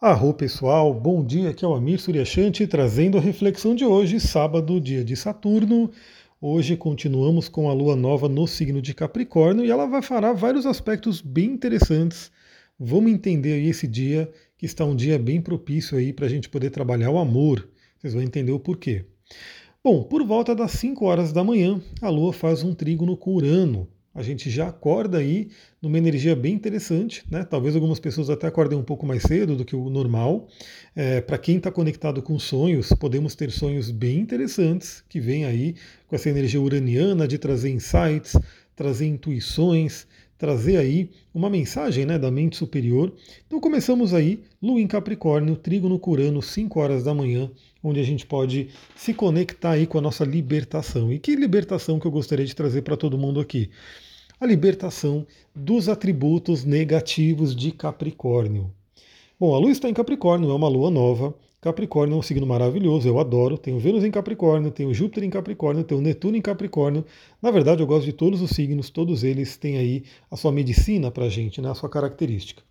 Arro pessoal, bom dia, aqui é o Amir Suryashanti trazendo a reflexão de hoje, sábado, dia de Saturno. Hoje continuamos com a lua nova no signo de Capricórnio e ela vai falar vários aspectos bem interessantes. Vamos entender esse dia, que está um dia bem propício aí para a gente poder trabalhar o amor. Vocês vão entender o porquê. Bom, por volta das 5 horas da manhã, a lua faz um trígono com Urano, a gente já acorda aí numa energia bem interessante, né? Talvez algumas pessoas até acordem um pouco mais cedo do que o normal. É, Para quem está conectado com sonhos, podemos ter sonhos bem interessantes que vêm aí com essa energia uraniana de trazer insights, trazer intuições, trazer aí uma mensagem né, da mente superior. Então começamos aí, Lua em Capricórnio, Trigo no Curano, 5 horas da manhã, onde a gente pode se conectar aí com a nossa libertação. E que libertação que eu gostaria de trazer para todo mundo aqui? A libertação dos atributos negativos de Capricórnio. Bom, a lua está em Capricórnio, é uma lua nova. Capricórnio é um signo maravilhoso, eu adoro. Tenho Vênus em Capricórnio, tenho Júpiter em Capricórnio, tenho Netuno em Capricórnio. Na verdade, eu gosto de todos os signos, todos eles têm aí a sua medicina para a gente, né, a sua característica.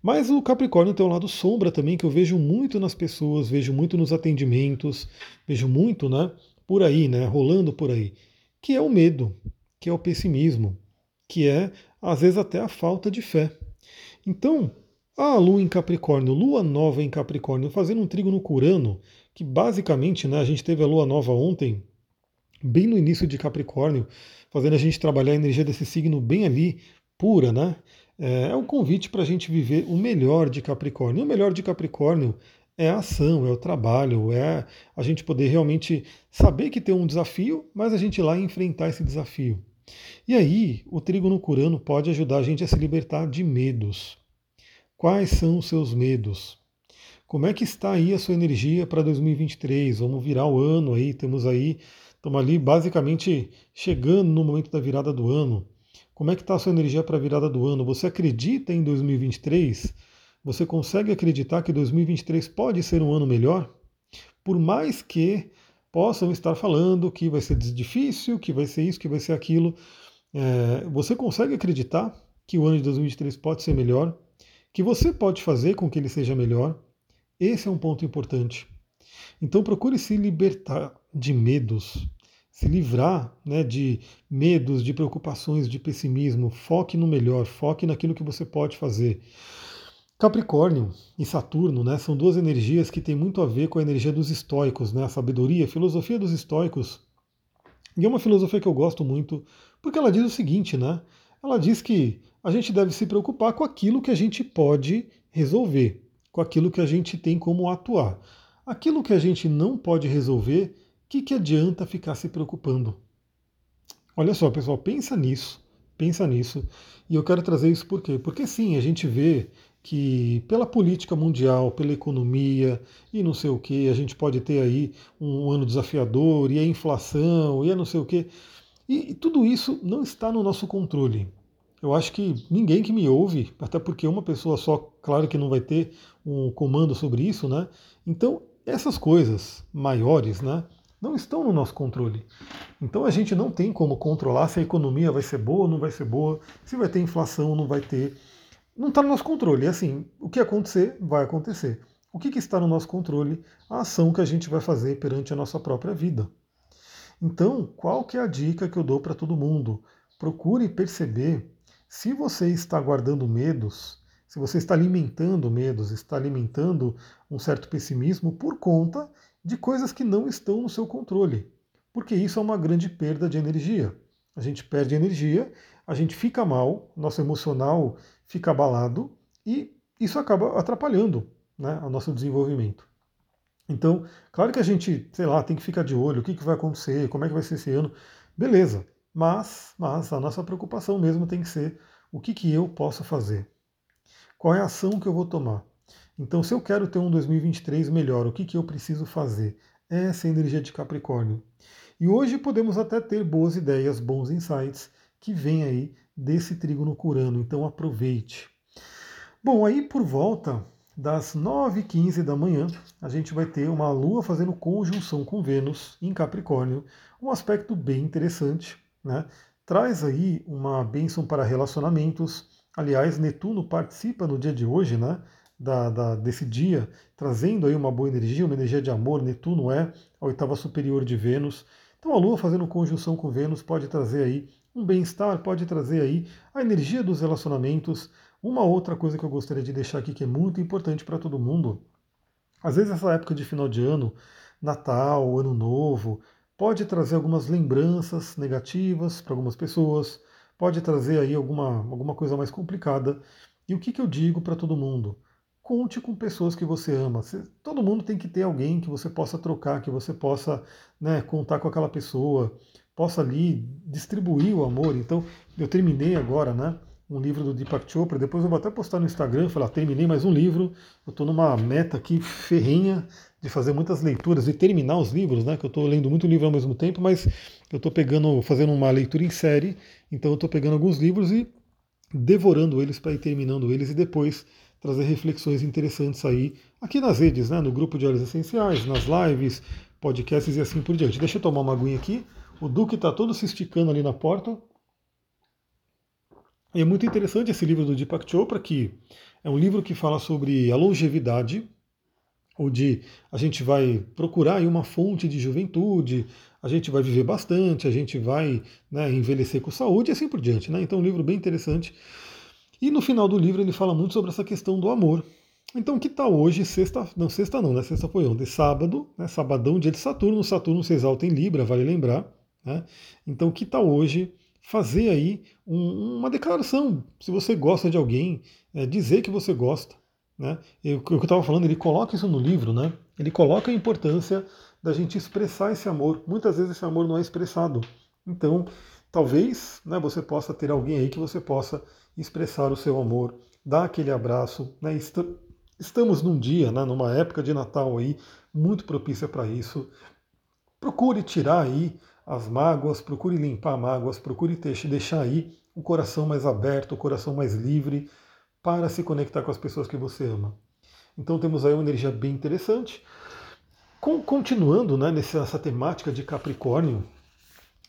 Mas o Capricórnio tem um lado sombra também, que eu vejo muito nas pessoas, vejo muito nos atendimentos, vejo muito né, por aí, né, rolando por aí, que é o medo, que é o pessimismo, que é, às vezes, até a falta de fé. Então, a Lua em Capricórnio, Lua nova em Capricórnio, fazendo um trigo no Curano, que basicamente, né, a gente teve a Lua nova ontem, bem no início de Capricórnio, fazendo a gente trabalhar a energia desse signo bem ali, pura, né? É, é um convite para a gente viver o melhor de Capricórnio. E o melhor de Capricórnio é a ação, é o trabalho, é a gente poder realmente saber que tem um desafio, mas a gente ir lá enfrentar esse desafio. E aí, o trigo no Curano pode ajudar a gente a se libertar de medos. Quais são os seus medos? Como é que está aí a sua energia para 2023? Vamos virar o ano aí, temos aí, estamos ali basicamente chegando no momento da virada do ano. Como é que está a sua energia para a virada do ano? Você acredita em 2023? Você consegue acreditar que 2023 pode ser um ano melhor? Por mais que possam estar falando que vai ser difícil, que vai ser isso, que vai ser aquilo. É, você consegue acreditar que o ano de 2023 pode ser melhor? Que você pode fazer com que ele seja melhor? Esse é um ponto importante. Então procure se libertar de medos, se livrar né, de medos, de preocupações, de pessimismo. Foque no melhor, foque naquilo que você pode fazer. Capricórnio e Saturno né, são duas energias que têm muito a ver com a energia dos estoicos, né, a sabedoria, a filosofia dos estoicos. E é uma filosofia que eu gosto muito, porque ela diz o seguinte, né? Ela diz que a gente deve se preocupar com aquilo que a gente pode resolver, com aquilo que a gente tem como atuar. Aquilo que a gente não pode resolver, o que, que adianta ficar se preocupando? Olha só, pessoal, pensa nisso, pensa nisso. E eu quero trazer isso por quê? Porque sim, a gente vê que pela política mundial, pela economia e não sei o que, a gente pode ter aí um ano desafiador, e a inflação, e a não sei o que. E, e tudo isso não está no nosso controle. Eu acho que ninguém que me ouve, até porque uma pessoa só, claro que não vai ter um comando sobre isso, né? Então, essas coisas maiores, né, não estão no nosso controle. Então a gente não tem como controlar se a economia vai ser boa ou não vai ser boa, se vai ter inflação ou não vai ter não está no nosso controle. É assim, o que acontecer, vai acontecer. O que, que está no nosso controle? A ação que a gente vai fazer perante a nossa própria vida. Então, qual que é a dica que eu dou para todo mundo? Procure perceber se você está guardando medos, se você está alimentando medos, está alimentando um certo pessimismo por conta de coisas que não estão no seu controle. Porque isso é uma grande perda de energia. A gente perde energia, a gente fica mal, nosso emocional fica abalado e isso acaba atrapalhando né, o nosso desenvolvimento. Então, claro que a gente, sei lá, tem que ficar de olho, o que, que vai acontecer, como é que vai ser esse ano, beleza. Mas, mas a nossa preocupação mesmo tem que ser o que, que eu posso fazer. Qual é a ação que eu vou tomar? Então, se eu quero ter um 2023 melhor, o que, que eu preciso fazer? Essa é a energia de Capricórnio. E hoje podemos até ter boas ideias, bons insights que vêm aí desse trígono curano, então aproveite. Bom, aí por volta das 9h15 da manhã, a gente vai ter uma Lua fazendo conjunção com Vênus em Capricórnio, um aspecto bem interessante, né? Traz aí uma bênção para relacionamentos. Aliás, Netuno participa no dia de hoje, né? da, da, desse dia, trazendo aí uma boa energia, uma energia de amor. Netuno é a oitava superior de Vênus. Então a Lua fazendo conjunção com Vênus pode trazer aí um bem-estar, pode trazer aí a energia dos relacionamentos. Uma outra coisa que eu gostaria de deixar aqui que é muito importante para todo mundo, às vezes essa época de final de ano, Natal, Ano Novo, pode trazer algumas lembranças negativas para algumas pessoas, pode trazer aí alguma, alguma coisa mais complicada. E o que, que eu digo para todo mundo? Conte com pessoas que você ama. Todo mundo tem que ter alguém que você possa trocar, que você possa né, contar com aquela pessoa, possa ali distribuir o amor. Então, eu terminei agora, né? Um livro do Deepak Chopra, depois eu vou até postar no Instagram, falar, terminei mais um livro, eu estou numa meta aqui ferrenha de fazer muitas leituras e terminar os livros, né? Que eu estou lendo muito livro ao mesmo tempo, mas eu estou pegando, fazendo uma leitura em série, então eu estou pegando alguns livros e devorando eles para ir terminando eles e depois trazer reflexões interessantes aí aqui nas redes, né? No grupo de Olhos Essenciais, nas lives, podcasts e assim por diante. Deixa eu tomar uma aguinha aqui. O Duque está todo se esticando ali na porta. E é muito interessante esse livro do Deepak Chopra, que é um livro que fala sobre a longevidade, onde a gente vai procurar uma fonte de juventude, a gente vai viver bastante, a gente vai né, envelhecer com saúde e assim por diante. Né? Então, um livro bem interessante. E no final do livro ele fala muito sobre essa questão do amor. Então, que tal hoje, sexta, não, sexta não, né? Sexta foi ontem, sábado, né? Sabadão, dia de Saturno. Saturno se exalta em Libra, vale lembrar. Né? Então, que tal hoje fazer aí um, uma declaração? Se você gosta de alguém, é, dizer que você gosta. Né? o que eu estava falando, ele coloca isso no livro, né? Ele coloca a importância da gente expressar esse amor. Muitas vezes esse amor não é expressado. Então, talvez né, você possa ter alguém aí que você possa expressar o seu amor, dar aquele abraço. Né? Estamos num dia, né, numa época de Natal aí, muito propícia para isso. Procure tirar aí as mágoas, procure limpar mágoas, procure deixar aí o coração mais aberto, o coração mais livre para se conectar com as pessoas que você ama. Então temos aí uma energia bem interessante. Continuando né, nessa temática de Capricórnio,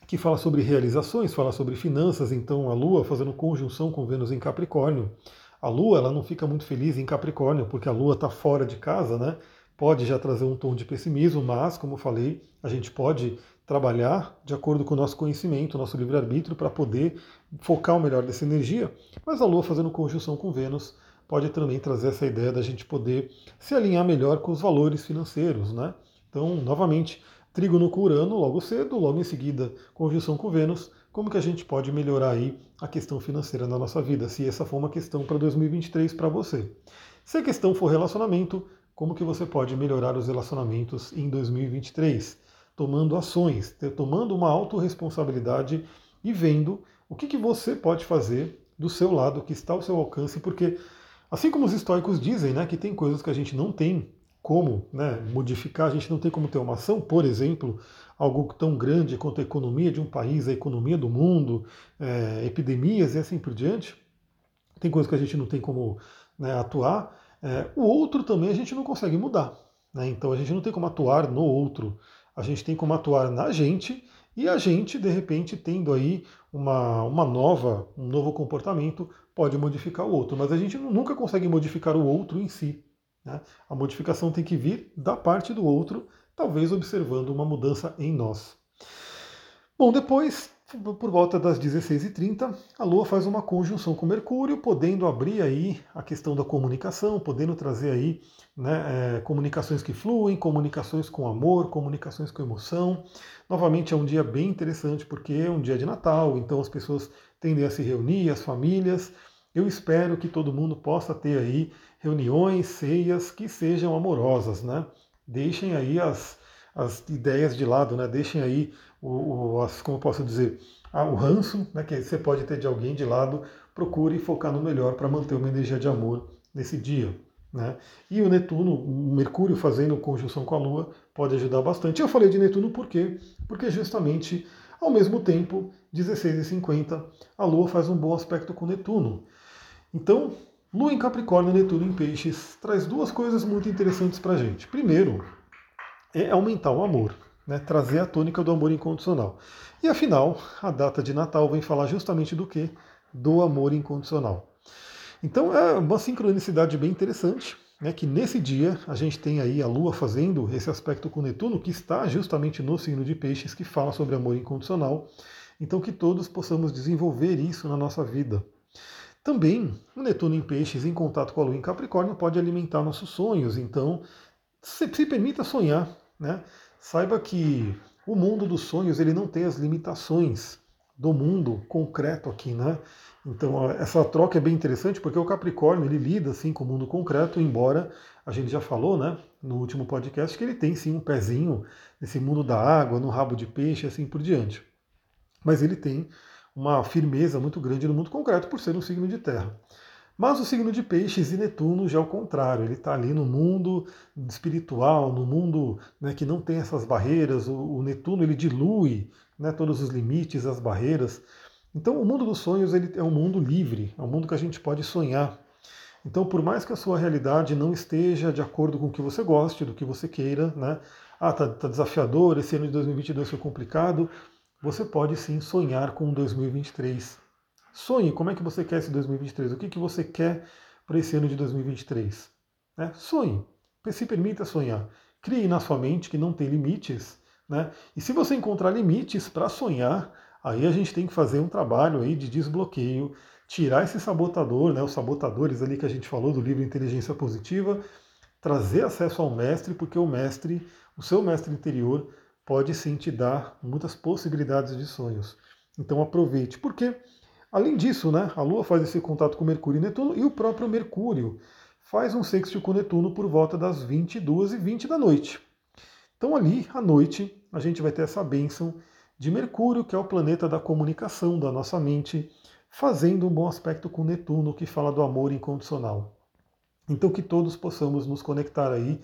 que fala sobre realizações, fala sobre finanças, então a Lua fazendo conjunção com Vênus em Capricórnio. A Lua ela não fica muito feliz em Capricórnio, porque a Lua está fora de casa, né? Pode já trazer um tom de pessimismo, mas, como falei, a gente pode trabalhar de acordo com o nosso conhecimento, nosso livre-arbítrio, para poder focar o melhor dessa energia. Mas a Lua fazendo conjunção com Vênus pode também trazer essa ideia da gente poder se alinhar melhor com os valores financeiros, né? Então, novamente, trígono com Urano logo cedo, logo em seguida conjunção com Vênus, como que a gente pode melhorar aí a questão financeira na nossa vida, se essa for uma questão para 2023 para você. Se a questão for relacionamento, como que você pode melhorar os relacionamentos em 2023? Tomando ações, tomando uma autorresponsabilidade e vendo o que, que você pode fazer do seu lado, que está ao seu alcance, porque assim como os estoicos dizem, né, que tem coisas que a gente não tem como né, modificar, a gente não tem como ter uma ação, por exemplo, algo tão grande quanto a economia de um país, a economia do mundo, é, epidemias e assim por diante, tem coisas que a gente não tem como né, atuar, é, o outro também a gente não consegue mudar. Né, então a gente não tem como atuar no outro a gente tem como atuar na gente e a gente, de repente, tendo aí uma, uma nova, um novo comportamento, pode modificar o outro. Mas a gente nunca consegue modificar o outro em si. Né? A modificação tem que vir da parte do outro, talvez observando uma mudança em nós. Bom, depois por volta das 16h30, a Lua faz uma conjunção com Mercúrio, podendo abrir aí a questão da comunicação, podendo trazer aí né, é, comunicações que fluem, comunicações com amor, comunicações com emoção. Novamente é um dia bem interessante porque é um dia de Natal, então as pessoas tendem a se reunir, as famílias. Eu espero que todo mundo possa ter aí reuniões, ceias que sejam amorosas, né? Deixem aí as, as ideias de lado, né? Deixem aí o, o as, como posso dizer, o ranço né, que você pode ter de alguém de lado, procure focar no melhor para manter uma energia de amor nesse dia. Né? E o Netuno, o Mercúrio fazendo conjunção com a Lua, pode ajudar bastante. Eu falei de Netuno por quê? Porque justamente ao mesmo tempo, 16h50, a Lua faz um bom aspecto com Netuno. Então, Lua em Capricórnio, Netuno em Peixes, traz duas coisas muito interessantes para a gente. Primeiro, é aumentar o amor né, trazer a tônica do amor incondicional. E afinal, a data de Natal vem falar justamente do que? Do amor incondicional. Então é uma sincronicidade bem interessante, né, que nesse dia a gente tem aí a Lua fazendo esse aspecto com Netuno, que está justamente no signo de Peixes, que fala sobre amor incondicional. Então que todos possamos desenvolver isso na nossa vida. Também o Netuno em Peixes, em contato com a Lua em Capricórnio, pode alimentar nossos sonhos. Então se, se permita sonhar, né? Saiba que o mundo dos sonhos ele não tem as limitações do mundo concreto aqui, né? Então essa troca é bem interessante porque o Capricórnio ele lida assim com o mundo concreto, embora a gente já falou, né, no último podcast que ele tem sim um pezinho nesse mundo da água, no rabo de peixe, assim por diante. Mas ele tem uma firmeza muito grande no mundo concreto por ser um signo de terra. Mas o signo de Peixes e Netuno já é o contrário, ele está ali no mundo espiritual, no mundo né, que não tem essas barreiras. O, o Netuno ele dilui né, todos os limites, as barreiras. Então, o mundo dos sonhos ele é um mundo livre, é um mundo que a gente pode sonhar. Então, por mais que a sua realidade não esteja de acordo com o que você goste, do que você queira, né? Ah, tá, tá desafiador, esse ano de 2022 foi complicado. Você pode sim sonhar com 2023 Sonhe como é que você quer esse 2023, o que, que você quer para esse ano de 2023. Né? Sonhe, se permita sonhar. Crie na sua mente que não tem limites. Né? E se você encontrar limites para sonhar, aí a gente tem que fazer um trabalho aí de desbloqueio, tirar esse sabotador, né, os sabotadores ali que a gente falou do livro Inteligência Positiva, trazer acesso ao mestre, porque o mestre, o seu mestre interior, pode sim te dar muitas possibilidades de sonhos. Então aproveite. Por quê? Além disso, né, a Lua faz esse contato com Mercúrio e Netuno e o próprio Mercúrio faz um sexto com Netuno por volta das 22 e 20 da noite. Então ali, à noite, a gente vai ter essa bênção de Mercúrio, que é o planeta da comunicação da nossa mente, fazendo um bom aspecto com Netuno, que fala do amor incondicional. Então que todos possamos nos conectar aí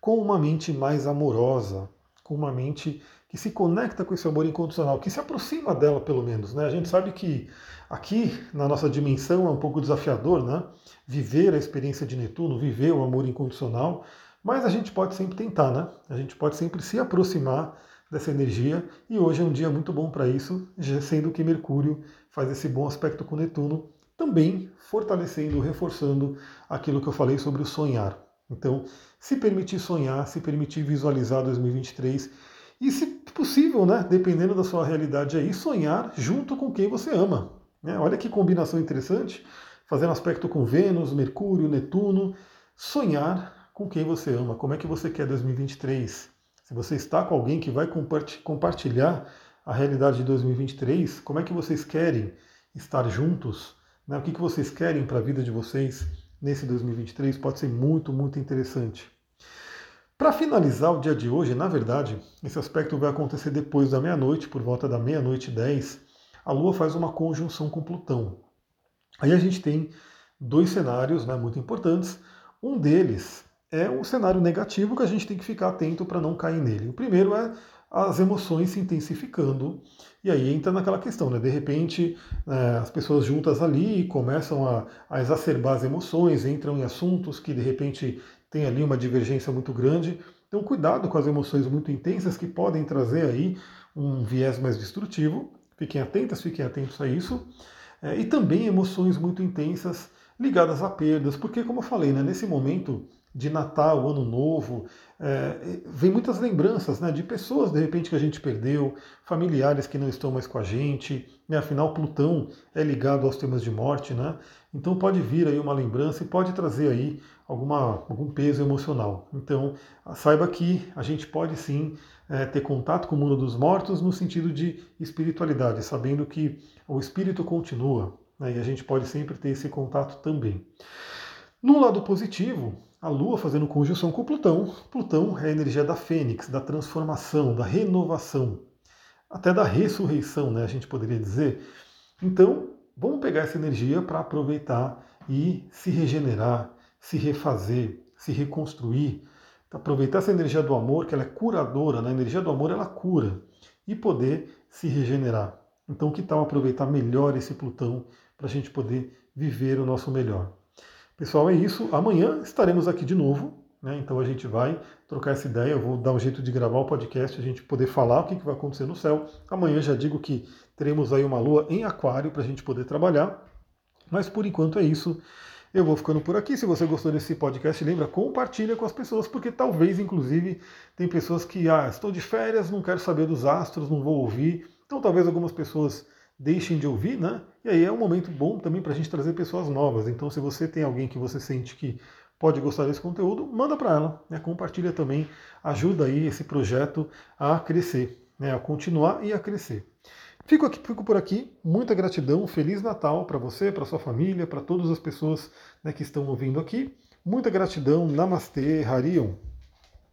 com uma mente mais amorosa, com uma mente que se conecta com esse amor incondicional, que se aproxima dela pelo menos. Né? A gente sabe que aqui na nossa dimensão é um pouco desafiador, né? Viver a experiência de Netuno, viver o amor incondicional, mas a gente pode sempre tentar, né? A gente pode sempre se aproximar dessa energia e hoje é um dia muito bom para isso, sendo que Mercúrio faz esse bom aspecto com Netuno, também fortalecendo, reforçando aquilo que eu falei sobre o sonhar. Então, se permitir sonhar, se permitir visualizar 2023 e, se possível, né, dependendo da sua realidade aí, sonhar junto com quem você ama. Né? Olha que combinação interessante, fazendo aspecto com Vênus, Mercúrio, Netuno, sonhar com quem você ama. Como é que você quer 2023? Se você está com alguém que vai compartilhar a realidade de 2023, como é que vocês querem estar juntos? Né? O que, que vocês querem para a vida de vocês nesse 2023? Pode ser muito, muito interessante. Para finalizar o dia de hoje, na verdade, esse aspecto vai acontecer depois da meia-noite, por volta da meia-noite e 10, a Lua faz uma conjunção com Plutão. Aí a gente tem dois cenários né, muito importantes. Um deles é um cenário negativo que a gente tem que ficar atento para não cair nele. O primeiro é as emoções se intensificando. E aí entra naquela questão, né? De repente, é, as pessoas juntas ali começam a, a, exacerbar as emoções, entram em assuntos que de repente tem ali uma divergência muito grande. Então, cuidado com as emoções muito intensas que podem trazer aí um viés mais destrutivo. Fiquem atentas, fiquem atentos a isso. É, e também emoções muito intensas ligadas a perdas, porque, como eu falei, né, nesse momento de Natal, Ano Novo, é, vem muitas lembranças né, de pessoas de repente que a gente perdeu, familiares que não estão mais com a gente, né, afinal Plutão é ligado aos temas de morte, né? Então pode vir aí uma lembrança e pode trazer aí alguma, algum peso emocional. Então saiba que a gente pode sim é, ter contato com o mundo dos mortos no sentido de espiritualidade, sabendo que o espírito continua né, e a gente pode sempre ter esse contato também. No lado positivo, a Lua fazendo conjunção com Plutão. Plutão é a energia da fênix, da transformação, da renovação, até da ressurreição, né, a gente poderia dizer. Então, vamos pegar essa energia para aproveitar e se regenerar, se refazer, se reconstruir, aproveitar essa energia do amor, que ela é curadora, né? a energia do amor ela cura, e poder se regenerar. Então, que tal aproveitar melhor esse Plutão para a gente poder viver o nosso melhor? Pessoal, é isso. Amanhã estaremos aqui de novo. Né? Então a gente vai trocar essa ideia. Eu vou dar um jeito de gravar o podcast, a gente poder falar o que, que vai acontecer no céu. Amanhã já digo que teremos aí uma lua em aquário para a gente poder trabalhar. Mas por enquanto é isso. Eu vou ficando por aqui. Se você gostou desse podcast, lembra, compartilha com as pessoas, porque talvez, inclusive, tem pessoas que, ah, estou de férias, não quero saber dos astros, não vou ouvir. Então talvez algumas pessoas deixem de ouvir, né? E aí é um momento bom também para a gente trazer pessoas novas. Então, se você tem alguém que você sente que pode gostar desse conteúdo, manda para ela, né? compartilha também, ajuda aí esse projeto a crescer, né? a continuar e a crescer. Fico, aqui, fico por aqui, muita gratidão, Feliz Natal para você, para sua família, para todas as pessoas né, que estão ouvindo aqui. Muita gratidão, Namastê, Harion.